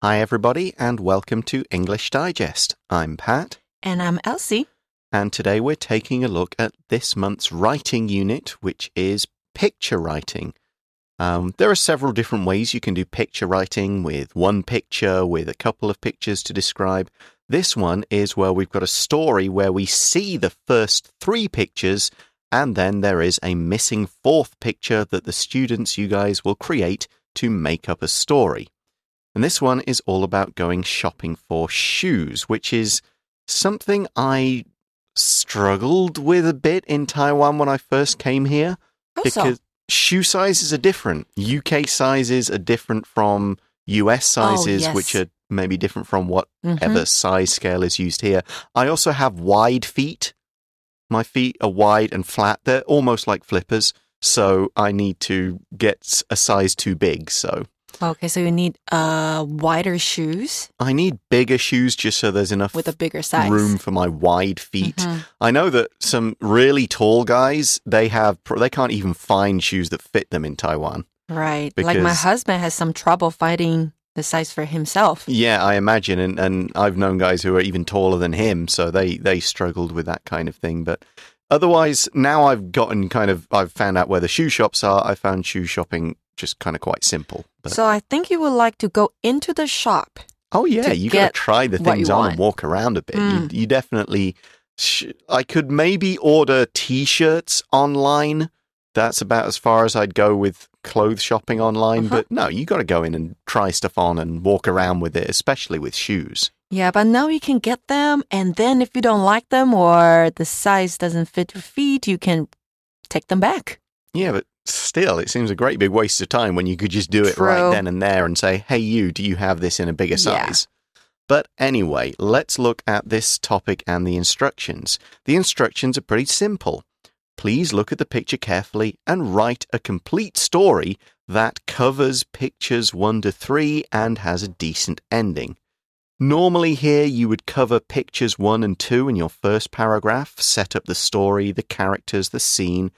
Hi, everybody, and welcome to English Digest. I'm Pat, And I'm Elsie. and today we're taking a look at this month's writing unit, which is picture writing. Um, there are several different ways you can do picture writing with one picture, with a couple of pictures to describe. This one is where we've got a story where we see the first three pictures, and then there is a missing fourth picture that the students, you guys, will create to make up a story. And this one is all about going shopping for shoes, which is something I struggled with a bit in Taiwan when I first came here How because so? shoe sizes are different. UK sizes are different from US sizes, yes. which are maybe different from whatever Mhm. size scale is used here. I also have wide feet. My feet are wide and flat. They're almost like flippers. So I need to get a size too big. So Okay, so you need uh wider shoes I need bigger shoes just so there's enough with a bigger size. room for my wide feet. Mhm. I know that some really tall guys they have they can't even find shoes that fit them in Taiwan. Right. like my husband has some trouble finding the size for himself. Yeah, I imagine, and, and I've known guys who are even taller than him, so they they struggled with that kind of thing. But otherwise, now I've gotten kind of I've found out where the shoe shops are. I found shoe shopping just kind of quite simple. But So I think you would like to go into the shop. oh yeah, you got to try the things on want. and walk around a bit. Mm. You, you definitely. Sh- I could maybe order T-shirts online. That's about as far as I'd go with clothes shopping online. Uh-huh. But no, you got to go in and try stuff on and walk around with it, especially with shoes. Yeah, but now you can get them and then if you don't like them or the size doesn't fit your feet, you can take them back. Yeah, but still, it seems a great big waste of time when you could just do it right then and there and say, hey, you, do you have this in a bigger Yeah. size? But anyway, let's look at this topic and the instructions. The instructions are pretty simple. Please look at the picture carefully and write a complete story that covers pictures 1 to 3 and has a decent ending. Normally, here you would cover pictures 1 and 2 in your first paragraph, set up the story, the characters, the scene,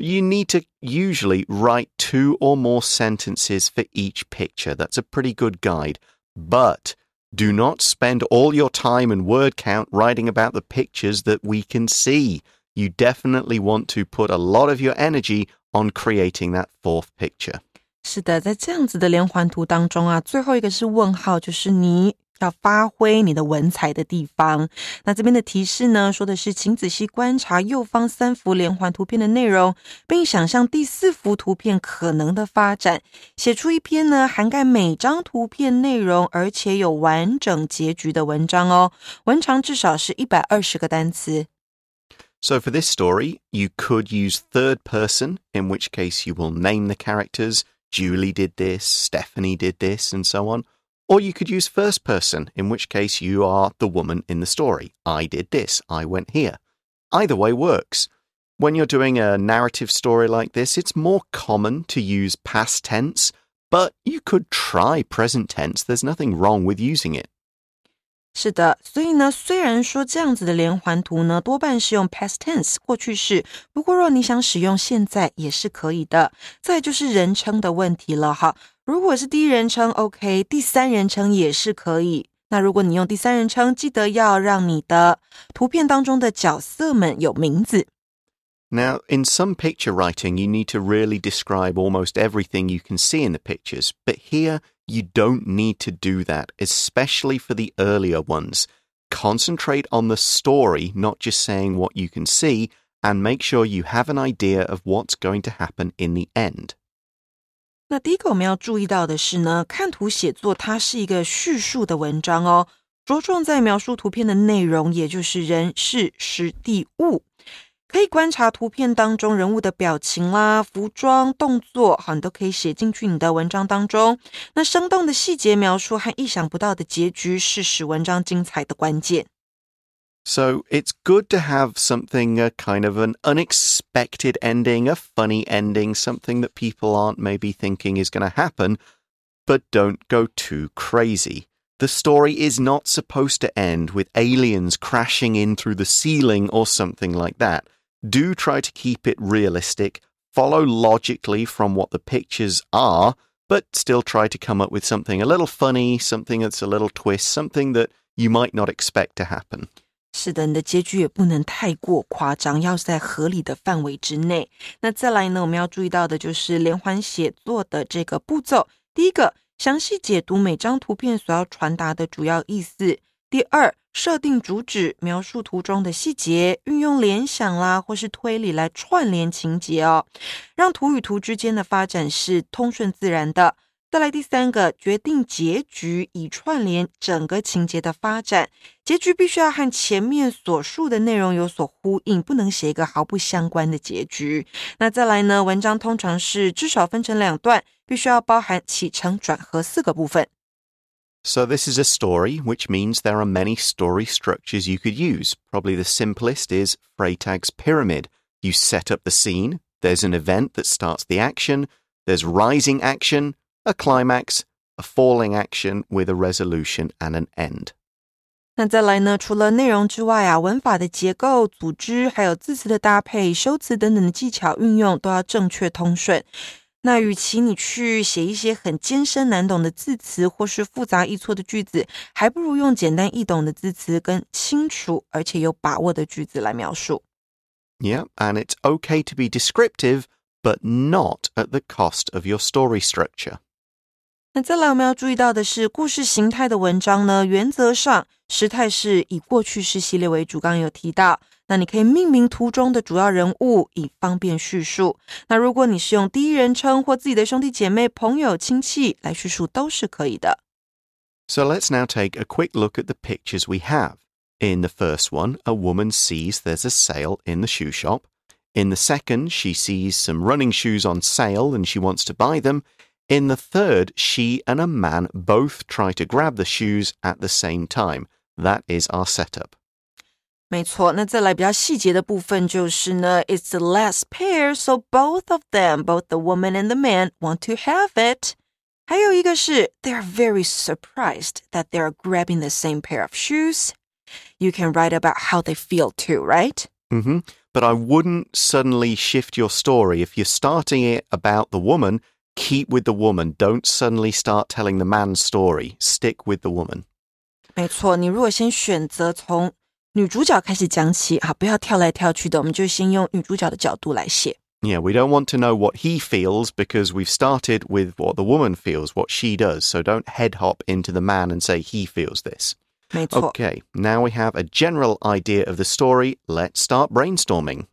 you need to usually write two or more sentences for each picture. That's a pretty good guide. But do not spend all your time and word count writing about the pictures that we can see. You definitely want to put a lot of your energy on creating that fourth picture. 是的，在这样子的连环图当中啊，最后一个是问号，就是你 要发挥你的文采的地方。那这边的提示呢，说的是，请仔细观察右方三幅连环图片的内容，并想象第四幅图片可能的发展，写出一篇呢涵盖每张图片内容，而且有完整结局的文章哦。文长至少是一百二十个单词。So, for this story, you could use third person, in which case you will name the characters. Julie did this, Stephanie did this, and so on. Or you could use first person, in which case you are the woman in the story. I did this, I went here. Either way works. When you're doing a narrative story like this, it's more common to use past tense, but you could try present tense. There's nothing wrong with using it. 是的，所以呢，虽然说这样子的连环图呢，多半是用 past tense 过去式，不过若你想使用现在也是可以的。再就是人称的问题了哈，如果是第一人称，OK，第三人称也是可以。那如果你用第三人称，记得要让你的图片当中的角色们有名字。Now, in some picture writing, you need to really describe almost everything you can see in the pictures, but here you don't need to do that, especially for the earlier ones. Concentrate on the story, not just saying what you can see, and make sure you have an idea of what's going to happen in the end. 那第一个我们要注意到的是呢，看图写作它是一个叙述的文章哦，着重在描述图片的内容，也就是人、事、时、地、物。 可以观察图片当中人物的表情啦、服装、动作，好，你都可以写进去你的文章当中。那生动的细节描述和意想不到的结局，是使文章精彩的关键。 So it's good to have something, a kind of an unexpected ending, a funny ending, something that people aren't maybe thinking is going to happen, but don't go too crazy. The story is not supposed to end with aliens crashing in through the ceiling or something like that. Do try to keep it realistic, follow logically from what the pictures are, but still try to come up with something a little funny, something that's a little twist, something that you might not expect to happen. 是的，你的结局也不能太过夸张，要在合理的范围之内。那再来呢，我们要注意到的就是连环写作的这个步骤。第一个，详细解读每张图片所要传达的主要意思； 第二，设定主旨，描述图中的细节，运用联想啦或是推理来串联情节哦，让图与图之间的发展是通顺自然的。再来第三个，决定结局，以串联整个情节的发展。结局必须要和前面所述的内容有所呼应，不能写一个毫不相关的结局。那再来呢？文章通常是至少分成两段，必须要包含起承转合四个部分。So, this is a story, which means there are many story structures you could use. Probably the simplest is Freytag's pyramid. You set up the scene, there's an event that starts the action, there's rising action, a climax, a falling action with a resolution and an end. 那再来呢？除了内容之外啊，文法的结构、组织，还有字词的搭配、修辞等等的技巧运用，都要正确通顺。 那与其你去写一些很艰深难懂的字词，或是复杂易错的句子，还不如用简单易懂的字词跟清楚而且有把握的句子来描述。Yeah, and it's okay to be descriptive, but not at the cost of your story structure. 那再来，我们要注意到的是，故事形态的文章呢，原则上时态是以过去式系列为主。刚刚有提到，那你可以命名图中的主要人物，以方便叙述。那如果你是用第一人称或自己的兄弟姐妹、朋友、亲戚来叙述，都是可以的。So let's now take a quick look at the pictures we have. In the first one, a woman sees there's a sale in the shoe shop. In the second, she sees some running shoes on sale and she wants to buy them. In the third, she and a man both try to grab the shoes at the same time. That is our setup. 没错，那再来比较细节的部分就是呢，It's the last pair, so both of them, both the woman and the man, want to have it. 还有一个是，They're very surprised that they're grabbing the same pair of shoes. You can write about how they feel too, right? hmm But I wouldn't suddenly shift your story if you're starting it about the woman keep with the woman. Don't suddenly start telling the man's story. Stick with the woman. 没错，你如果先选择从 女主角开始讲起，啊，不要跳来跳去的，我们就先用女主角的角度来写。Yeah, we don't want to know what he feels because we've started with what the woman feels, what she does. So don't head hop into the man and say he feels this. 没错。Okay, now we have a general idea of the story. Let's start brainstorming.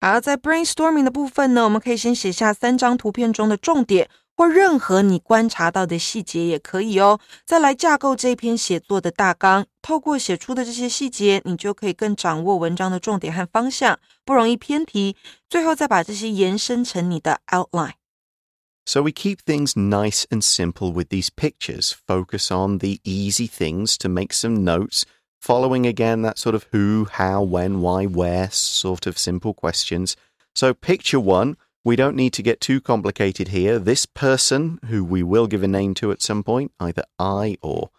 好，在 brainstorming 的部分呢，我们可以先写下三张图片中的重点， 或任何你观察到的细节也可以哦。再来架构这篇写作的大纲，透过写出的这些细节，你就可以更掌握文章的重点和方向，不容易偏题。最后再把这些延伸成你的 outline。So we keep things nice and simple with these pictures. Focus on the easy things to make some notes following again that sort of who, how, when, why, where sort of simple questions. So, picture one, we don't need to get too complicated here. This person, who we will give a name to at some point, either I or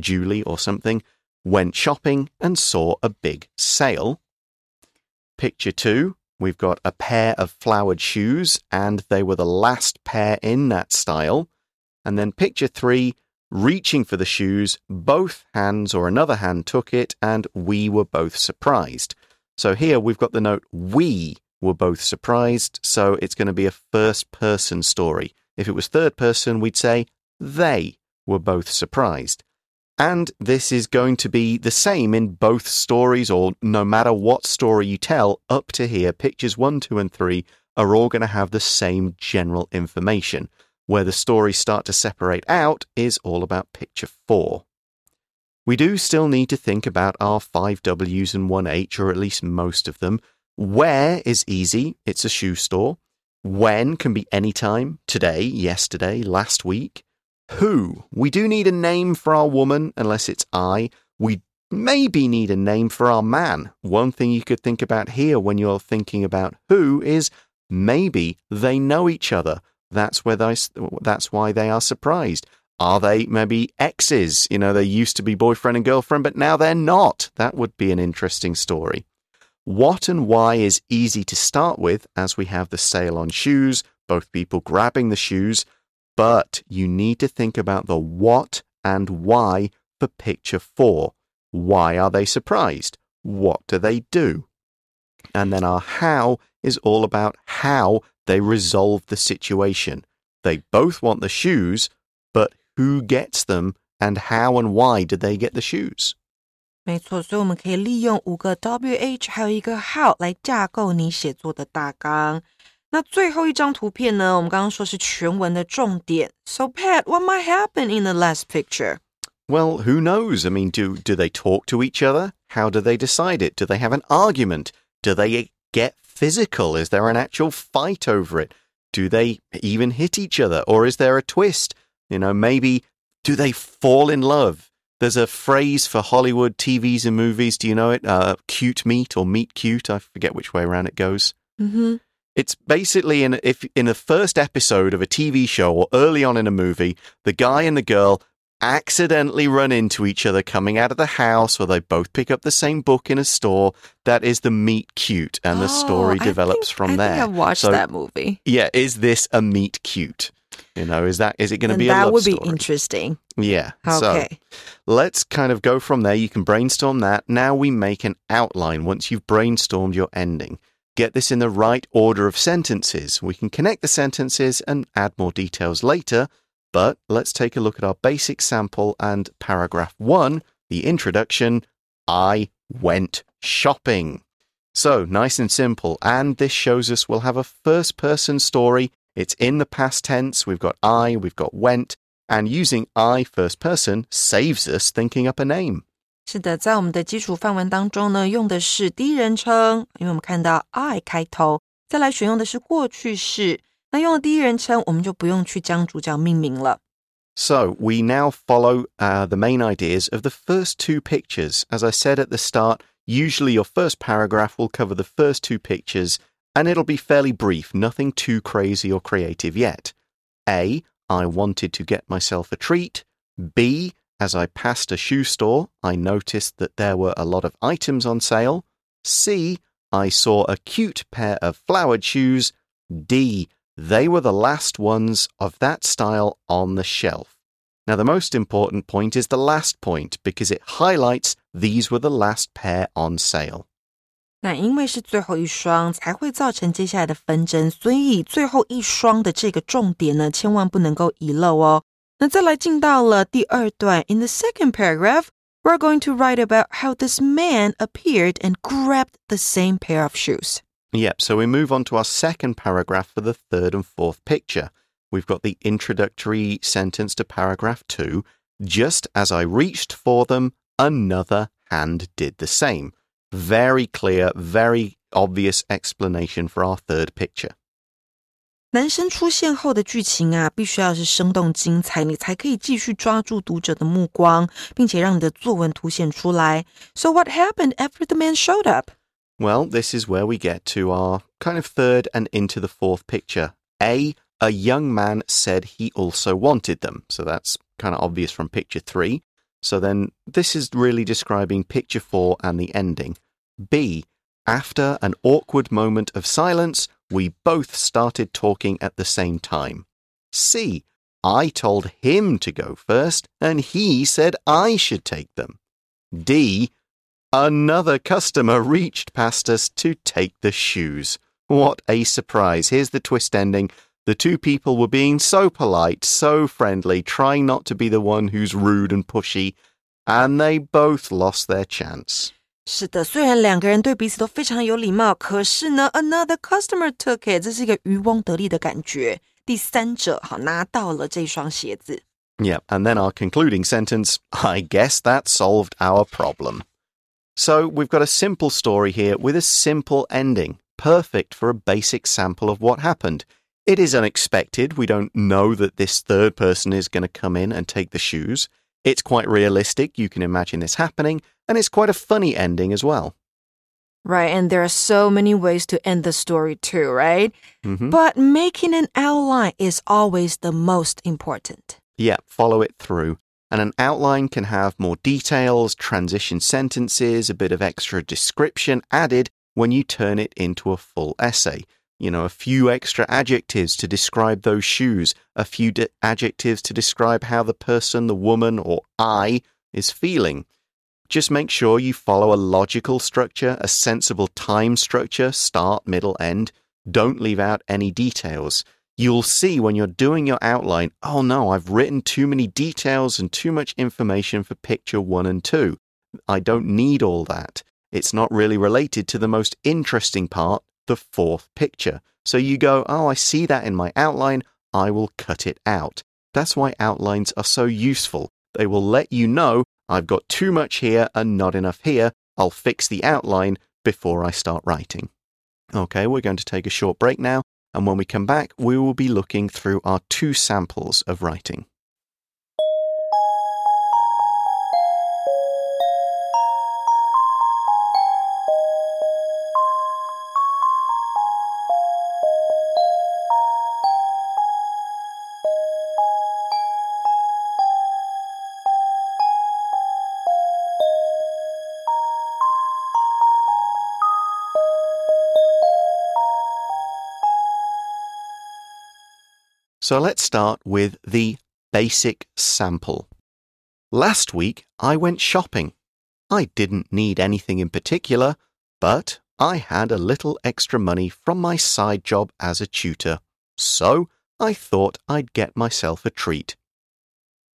Julie or something, went shopping and saw a big sale. Picture two, we've got a pair of flowered shoes, and they were the last pair in that style. And then picture three, reaching for the shoes, both hands or another hand took it, and we were both surprised. So here we've got the note we were both surprised, so it's going to be a first person story. If it was third person, we'd say they were both surprised. And this is going to be the same in both stories, or no matter what story you tell, up to here, pictures one, two, and three are all going to have the same general information. Where the stories start to separate out is all about picture four. We do still need to think about our five W's and one H, or at least most of them. Where is easy, it's a shoe store. When can be any time, today, yesterday, last week. Who, we do need a name for our woman, unless it's I. We maybe need a name for our man. One thing you could think about here when you're thinking about who is maybe they know each other. That's where they, that's why they are surprised. Are they maybe exes? You know, they used to be boyfriend and girlfriend, but now they're not. That would be an interesting story. What and why is easy to start with as we have the sale on shoes, both people grabbing the shoes. but you need to think about the what and why for picture four. Why are they surprised? What do they do? And then our how is all about how they resolve the situation. They both want the shoes, but who gets them and how and why did they get the shoes? 没错，所以我们可以利用五个 WH 还有一个 how 来架构你写作的大纲。那最后一张图片呢？我们刚刚说是全文的重点。So Pat, what might happen in the last picture? Well, who knows? I mean, do do they talk to each other? How do they decide it? Do they have an argument? Do they get physical? Is there an actual fight over it? Do they even hit each other? Or is there a twist? You know, maybe do they fall in love? There's a phrase for Hollywood TVs and movies. Do you know it? Uh, cute meet or meet cute. I forget which way around it goes. Mm-hmm. It's basically in if in the first episode of a TV show or early on in a movie, the guy and the girl accidentally run into each other coming out of the house or they both pick up the same book in a store. That is the meet cute and the story Oh, I develops think- from I there. I've watched So, that movie. Yeah, is this a meet cute? You know, is that is it going to be a that would be interesting. Yeah. So Okay. let's kind of go from there. You can brainstorm that. Now we make an outline once you've brainstormed your ending. Get this in the right order of sentences. We can connect the sentences and add more details later, but let's take a look at our basic sample and paragraph one, the introduction I went shopping. So nice and simple. And this shows us we'll have a first person story. It's in the past tense. We've got I, we've got went. And using I first person saves us thinking up a name. 是的，在我们的基础范文当中呢，用的是第一人称，因为我们看到 I 开头，再来选用的是过去式。那用了第一人称，我们就不用去将主角命名了。 So we now follow uh, the main ideas of the first two pictures. As I said at the start, usually your first paragraph will cover the first two pictures and it'll be fairly brief, nothing too crazy or creative yet. A, I wanted to get myself a treat. B, as I passed a shoe store, I noticed that there were a lot of items on sale. C, I saw a cute pair of flowered shoes. D, they were the last ones of that style on the shelf. Now, the most important point is the last point because it highlights these were the last pair on sale. 那因为是最后一双，才会造成接下来的纷争，所以最后一双的这个重点呢，千万不能够遗漏哦。那再来进到了第二段，In the second paragraph, we're going to write about how this man appeared and grabbed the same pair of shoes. Yep, so we move on to our second paragraph for the third and fourth picture. We've got the introductory sentence to paragraph two. Just as I reached for them, another hand did the same. Very clear, very obvious explanation for our third picture. 男生出现后的剧情啊，必须要是生动精彩，你才可以继续抓住读者的目光，并且让你的作文凸显出来。So what happened after the man showed up? Well, this is where we get to our kind of third and into the fourth picture. A, a young man said he also wanted them. So that's kind of obvious from picture three. So then this is really describing picture four and the ending. B, after an awkward moment of silence, we both started talking at the same time. C, I told him to go first and he said I should take them. D, Another customer reached past us to take the shoes. What a surprise. Here's the twist ending. The two people were being so polite, so friendly, trying not to be the one who's rude and pushy, and they both lost their chance. 是的，虽然两个人对彼此都非常有礼貌，可是呢，another customer took it，这是一个渔翁得利的感觉。第三者好拿到了这双鞋子。 Yeah, and then our concluding sentence I guess that solved our problem. So we've got a simple story here with a simple ending, perfect for a basic sample of what happened. It is unexpected. We don't know that this third person is going to come in and take the shoes. It's quite realistic. You can imagine this happening, and it's quite a funny ending as well. Right, and there are so many ways to end the story too, right? Mhm. But making an outline is always the most important. Yeah, follow it through. And an outline can have more details, transition sentences, a bit of extra description added when you turn it into a full essay. You know, a few extra adjectives to describe those shoes, a few di- adjectives to describe how the person, the woman, or I is feeling. Just make sure you follow a logical structure, a sensible time structure, start, middle, end. Don't leave out any details. You'll see when you're doing your outline, oh no, I've written too many details and too much information for picture one and two. I don't need all that. It's not really related to the most interesting part, the fourth picture. So you go, oh, I see that in my outline. I will cut it out. That's why outlines are so useful. They will let you know I've got too much here and not enough here. I'll fix the outline before I start writing. Okay, we're going to take a short break now. And when we come back, we will be looking through our two samples of writing. So let's start with the basic sample. Last week I went shopping. I didn't need anything in particular, but I had a little extra money from my side job as a tutor, so I thought I'd get myself a treat.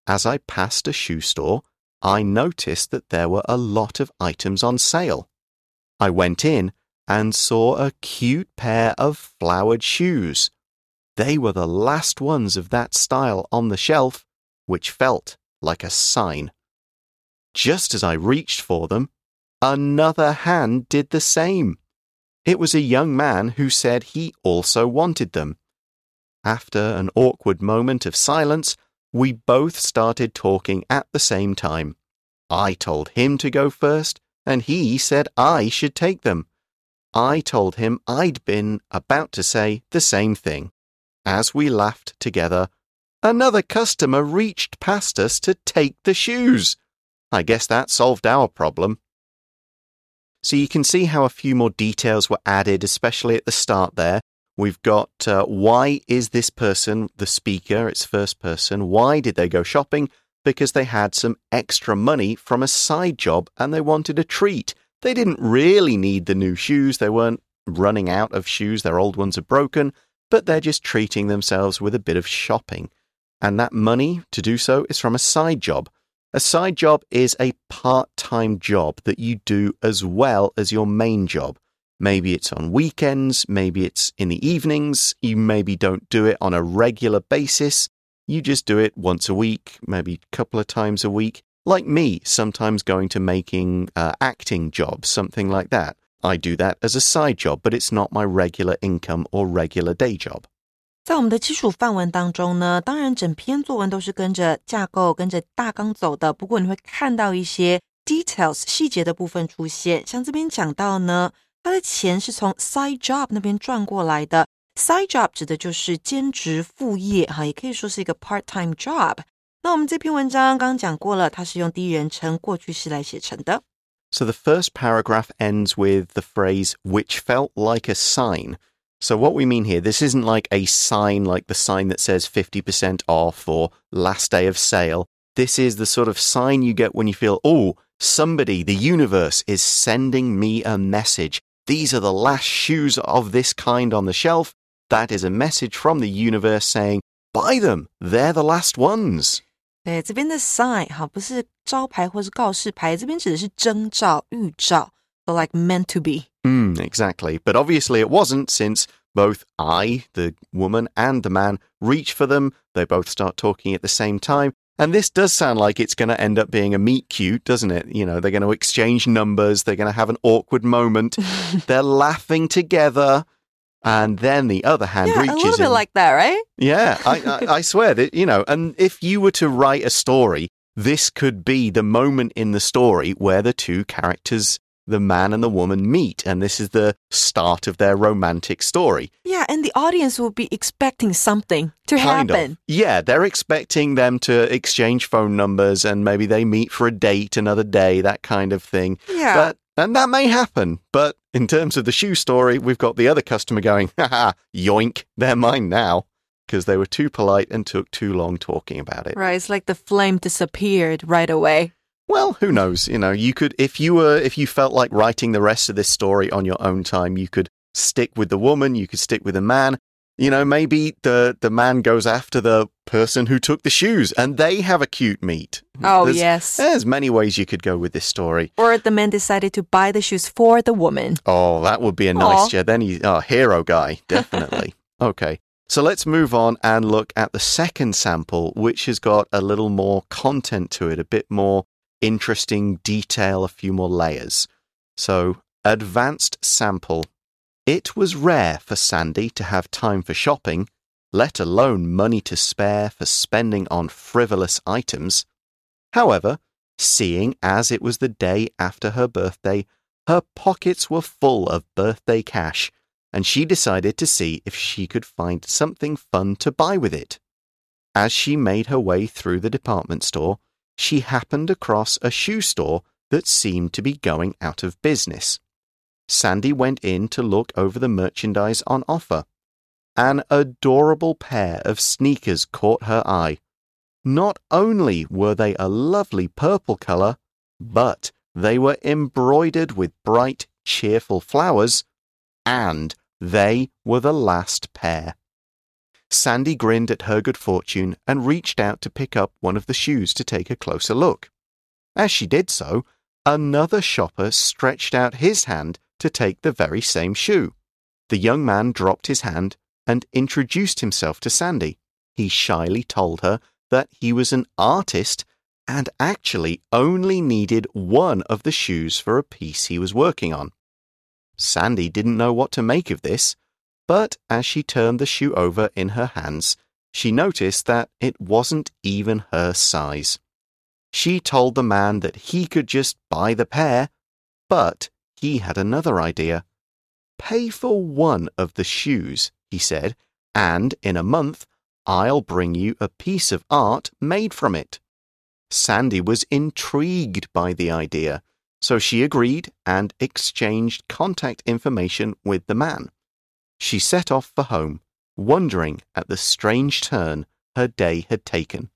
As I passed a shoe store, I noticed that there were a lot of items on sale. I went in and saw a cute pair of flowered shoes. They were the last ones of that style on the shelf, which felt like a sign. Just as I reached for them, another hand did the same. It was a young man who said he also wanted them. After an awkward moment of silence, we both started talking at the same time. I told him to go first, and he said I should take them. I told him I'd been about to say the same thing. As we laughed together, another customer reached past us to take the shoes. I guess that solved our problem. So you can see how a few more details were added, especially at the start there. We've got uh, why is this person the speaker? It's first person. Why did they go shopping? Because they had some extra money from a side job and they wanted a treat. They didn't really need the new shoes. They weren't running out of shoes. Their old ones are broken but they're just treating themselves with a bit of shopping. And that money to do so is from a side job. A side job is a part time job that you do as well as your main job. Maybe it's on weekends, maybe it's in the evenings, you maybe don't do it on a regular basis. You just do it once a week, maybe a couple of times a week. Like me, sometimes going to making uh, acting jobs, something like that. I do that as a side job, but it's not my regular income or regular day job. 在我们的基础范文当中呢，当然整篇作文都是跟着架构、跟着大纲走的。不过你会看到一些 details 细节的部分出现，像这边讲到呢，它的钱是从 side job 那边赚过来的。side job 指的就是兼职副业哈，也可以说是一个 part time job。那我们这篇文章刚刚讲过了，它是用第一人称过去式来写成的。 So the first paragraph ends with the phrase, which felt like a sign. So, what we mean here, this isn't like a sign like the sign that says 50% off or last day of sale. This is the sort of sign you get when you feel, oh, somebody, the universe, is sending me a message. These are the last shoes of this kind on the shelf. That is a message from the universe saying, buy them. They're the last ones. 对，这边的 sign 哈，不是招牌或是告示牌，这边指的是征兆、预兆，so like meant to be. Mm, exactly. But obviously it wasn't since both I, the woman, and the man reach for them. They both start talking at the same time. And this does sound like it's going to end up being a meet cute, doesn't it? You know, they're going to exchange numbers. They're going to have an awkward moment. they're laughing together and then the other hand yeah, reaches a little bit in. like that, right? Yeah, I, I, I swear that you know. And if you were to write a story, this could be the moment in the story where the two characters, the man and the woman, meet, and this is the start of their romantic story. Yeah, and the audience will be expecting something to Kind happen. of. Yeah, they're expecting them to exchange phone numbers, and maybe they meet for a date another day, that kind of thing. Yeah. But and that may happen, but in terms of the shoe story, we've got the other customer going, haha, yoink, they're mine now, because they were too polite and took too long talking about it. Right, it's like the flame disappeared right away. Well, who knows? You know, you could, if you were, if you felt like writing the rest of this story on your own time, you could stick with the woman, you could stick with the man. You know, maybe the, the man goes after the person who took the shoes and they have a cute meet. Oh, there's, yes. There's many ways you could go with this story. Or the man decided to buy the shoes for the woman. Oh, that would be a nice, Aw. yeah. Then he's oh, a hero guy, definitely. okay. So let's move on and look at the second sample, which has got a little more content to it, a bit more interesting detail, a few more layers. So, advanced sample. It was rare for Sandy to have time for shopping, let alone money to spare for spending on frivolous items. However, seeing as it was the day after her birthday, her pockets were full of birthday cash, and she decided to see if she could find something fun to buy with it. As she made her way through the department store, she happened across a shoe store that seemed to be going out of business. Sandy went in to look over the merchandise on offer. An adorable pair of sneakers caught her eye. Not only were they a lovely purple color, but they were embroidered with bright, cheerful flowers, and they were the last pair. Sandy grinned at her good fortune and reached out to pick up one of the shoes to take a closer look. As she did so, another shopper stretched out his hand to take the very same shoe. The young man dropped his hand and introduced himself to Sandy. He shyly told her that he was an artist and actually only needed one of the shoes for a piece he was working on. Sandy didn't know what to make of this, but as she turned the shoe over in her hands, she noticed that it wasn't even her size. She told the man that he could just buy the pair, but he had another idea. Pay for one of the shoes, he said, and in a month I'll bring you a piece of art made from it. Sandy was intrigued by the idea, so she agreed and exchanged contact information with the man. She set off for home, wondering at the strange turn her day had taken.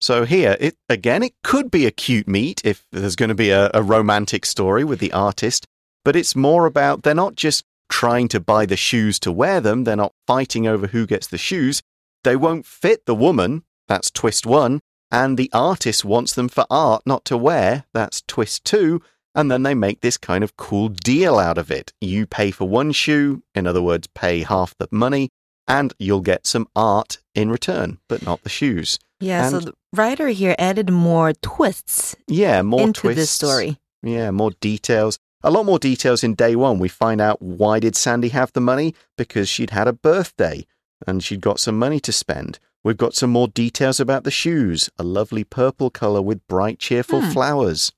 So here, it again, it could be a cute meet if there's going to be a, a romantic story with the artist, but it's more about they're not just trying to buy the shoes to wear them, they're not fighting over who gets the shoes. They won't fit the woman, that's twist one, and the artist wants them for art, not to wear, that's twist two, and then they make this kind of cool deal out of it. You pay for one shoe, in other words, pay half the money, and you'll get some art in return, but not the shoes. Yeah, so And- the writer here added more twists Yeah, more into twists. this story. Yeah, more details. A lot more details in day one. We find out why did Sandy have the money? Because she'd had a birthday and she'd got some money to spend. We've got some more details about the shoes, a lovely purple color with bright, cheerful Hmm. flowers.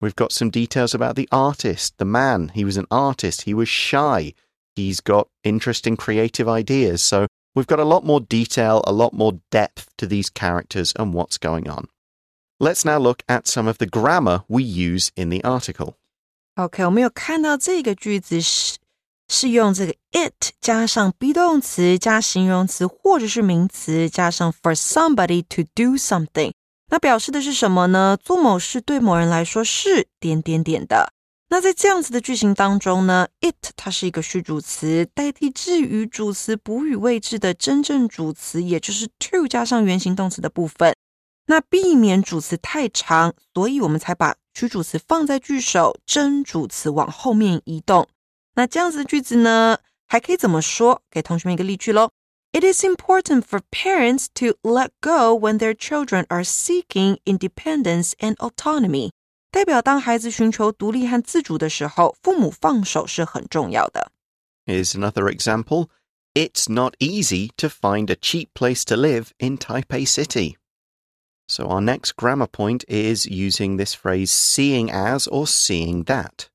We've got some details about the artist, the man. He was an artist. He was shy. He's got interesting creative ideas. So we've got a lot more detail, a lot more depth to these characters and what's going on. Let's now look at some of the grammar we use in the article. OK，我们有看到这个句子是是用这个 it 加上 be 动词加形容词或者是名词加上 for somebody to do something，那表示的是什么呢？做某事对某人来说是点点点的。 那在这样子的句型当中呢，it 它是一个虚主词，代替置于主词补语位置的真正主词，也就是 to 加上原形动词的部分。那避免主词太长，所以我们才把虚主词放在句首，真主词往后面移动。那这样子的句子呢，还可以怎么说？给同学们一个例句喽。It is important for parents to let go when their children are seeking independence and autonomy。代表当孩子寻求独立和自主的时候，父母放手是很重要的。 Here's another example. It's not easy to find a cheap place to live in Taipei City. So our next grammar point is using this phrase seeing as or seeing that.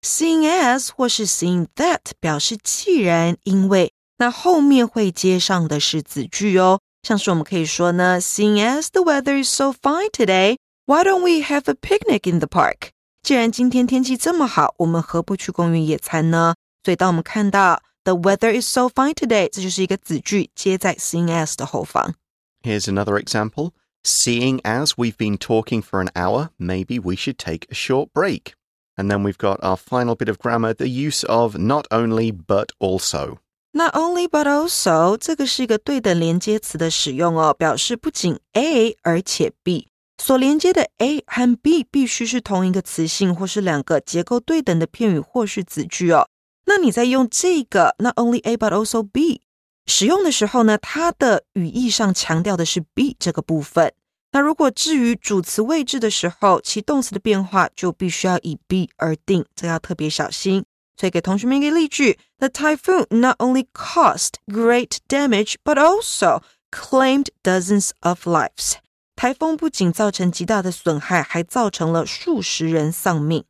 seeing as 或是 seeing that 表示既然因为，那后面会接上的是子句哦。像是我们可以说呢，Seeing as the weather is so fine today, why don't we have a picnic in the park？ 既然今天天气这么好，我们何不去公园野餐呢？所以当我们看到 The weather is so fine today，这就是一个子句接在 seeing as 的后方。Here's another example. Seeing as we've been talking for an hour, maybe we should take a short break. And then we've got our final bit of grammar the use of not only but also. Not only but also，这个是一个对等连接词的使用哦，表示不仅 A 而且 B 所连接的 A 和 B 必须是同一个词性或是两个结构对等的片语或是子句哦。那你在用这个 not only A but also B 使用的时候呢，它的语义上强调的是 B 这个部分。那如果至于主词位置的时候，其动词的变化就必须要以 B 而定，这要特别小心。所以给同学们一个例句：The typhoon not only caused great damage but also claimed dozens of lives。台风不仅造成极大的损害，还造成了数十人丧命。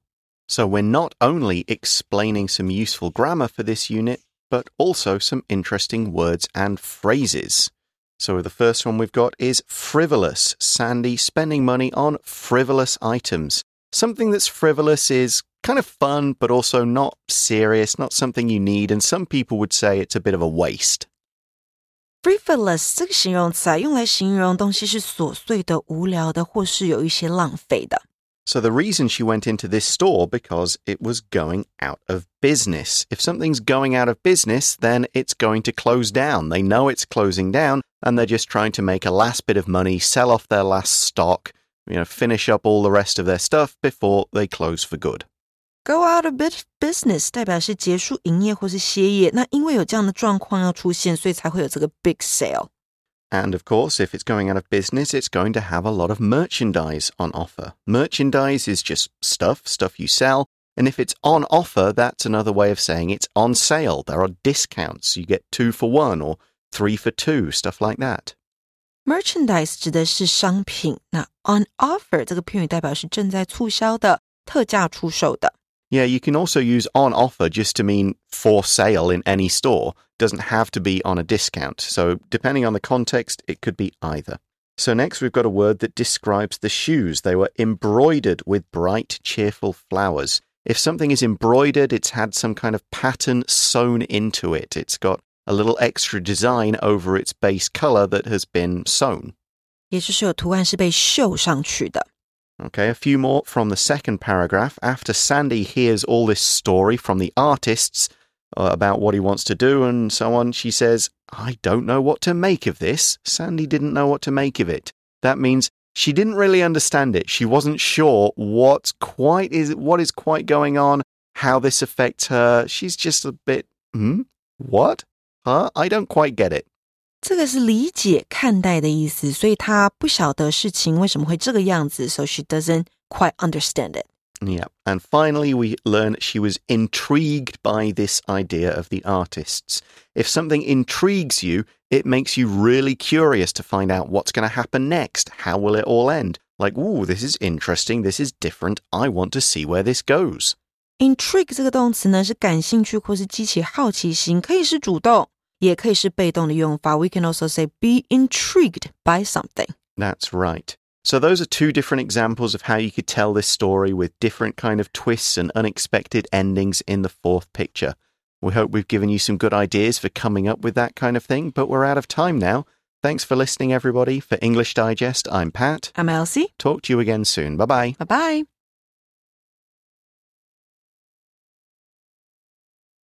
So we're not only explaining some useful grammar for this unit, but also some interesting words and phrases. So the first one we've got is frivolous. Sandy spending money on frivolous items. Something that's frivolous is kind of fun, but also not serious, not something you need, and some people would say it's a bit of a waste. Frivolous 这个形容词啊，用来形容东西是琐碎的、无聊的，或是有一些浪费的。so the reason she went into this store because it was going out of business. If something's going out of business, then it's going to close down. They know it's closing down and they're just trying to make a last bit of money, sell off their last stock, you know, finish up all the rest of their stuff before they close for good. Go out of business 代表是结束营业或是歇业。那因为有这样的状况要出现，所以才会有这个 big sale。and of course, if it's going out of business, it's going to have a lot of merchandise on offer. Merchandise is just stuff, stuff you sell. And if it's on offer, that's another way of saying it's on sale. There are discounts. You get two for one or three for two, stuff like that. Merchandise 指的是商品，那 on offer 这个片语代表是正在促销的、特价出售的。 yeah, you can also use on offer just to mean for sale in any store. Doesn't have to be on a discount. So, depending on the context, it could be either. So, next we've got a word that describes the shoes. They were embroidered with bright, cheerful flowers. If something is embroidered, it's had some kind of pattern sewn into it. It's got a little extra design over its base color that has been sewn. 也就是有图案是被绣上去的。 Okay, a few more from the second paragraph. After Sandy hears all this story from the artists uh, about what he wants to do and so on, she says, I don't know what to make of this. Sandy didn't know what to make of it. That means she didn't really understand it. She wasn't sure what's quite is what is quite going on, how this affects her. She's just a bit, hmm, what? Huh? I don't quite get it. 这个是理解、看待的意思，所以她不晓得事情为什么会这个样子，so she doesn't quite understand it. Yeah. And finally, we learn she was intrigued by this idea of the artists. If something intrigues you, it makes you really curious to find out what's going to happen next. How will it all end? Like, ooh, this is interesting. This is different. I want to see where this goes. Intrigue 这个动词呢，是感兴趣或是激起好奇心，可以是主动， 也可以是被动的用法。We can also say be intrigued by something. That's right. So those are two different examples of how you could tell this story with different kind of twists and unexpected endings in the fourth picture. We hope we've given you some good ideas for coming up with that kind of thing, but we're out of time now. Thanks for listening, everybody. For English Digest, I'm Pat. I'm Elsie. Talk to you again soon. Bye bye. Bye bye.